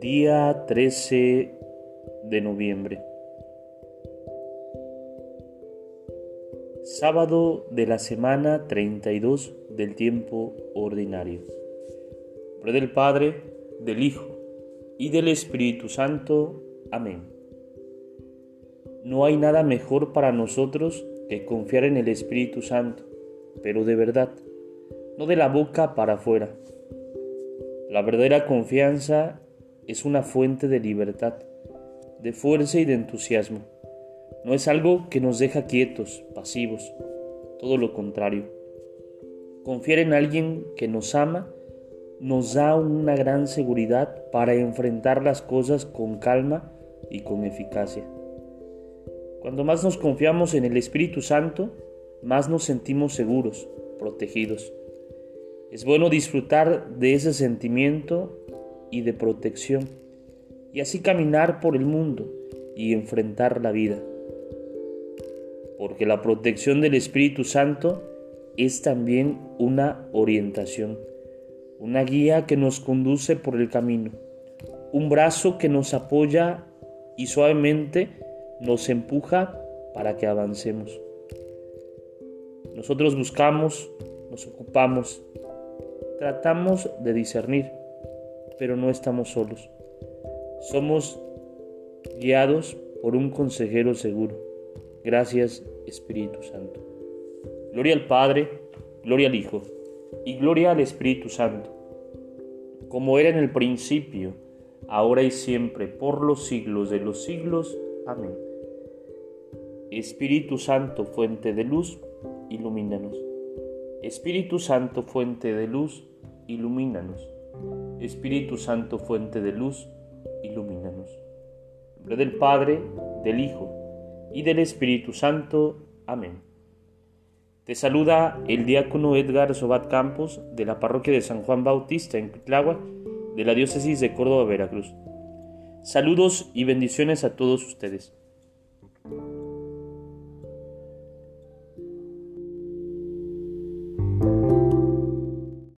Día 13 de noviembre. Sábado de la semana 32 del tiempo ordinario. Nombre del Padre, del Hijo y del Espíritu Santo. Amén. No hay nada mejor para nosotros que confiar en el Espíritu Santo, pero de verdad, no de la boca para afuera. La verdadera confianza es una fuente de libertad, de fuerza y de entusiasmo. No es algo que nos deja quietos, pasivos, todo lo contrario. Confiar en alguien que nos ama nos da una gran seguridad para enfrentar las cosas con calma y con eficacia. Cuando más nos confiamos en el Espíritu Santo, más nos sentimos seguros, protegidos. Es bueno disfrutar de ese sentimiento y de protección, y así caminar por el mundo y enfrentar la vida. Porque la protección del Espíritu Santo es también una orientación, una guía que nos conduce por el camino, un brazo que nos apoya y suavemente nos empuja para que avancemos. Nosotros buscamos, nos ocupamos, tratamos de discernir pero no estamos solos. Somos guiados por un consejero seguro. Gracias Espíritu Santo. Gloria al Padre, gloria al Hijo y gloria al Espíritu Santo, como era en el principio, ahora y siempre, por los siglos de los siglos. Amén. Espíritu Santo, fuente de luz, ilumínanos. Espíritu Santo, fuente de luz, ilumínanos. Espíritu Santo, fuente de luz, ilumínanos. En nombre del Padre, del Hijo y del Espíritu Santo. Amén. Te saluda el diácono Edgar Sobat Campos de la parroquia de San Juan Bautista en Cuitláhuac de la diócesis de Córdoba, Veracruz. Saludos y bendiciones a todos ustedes.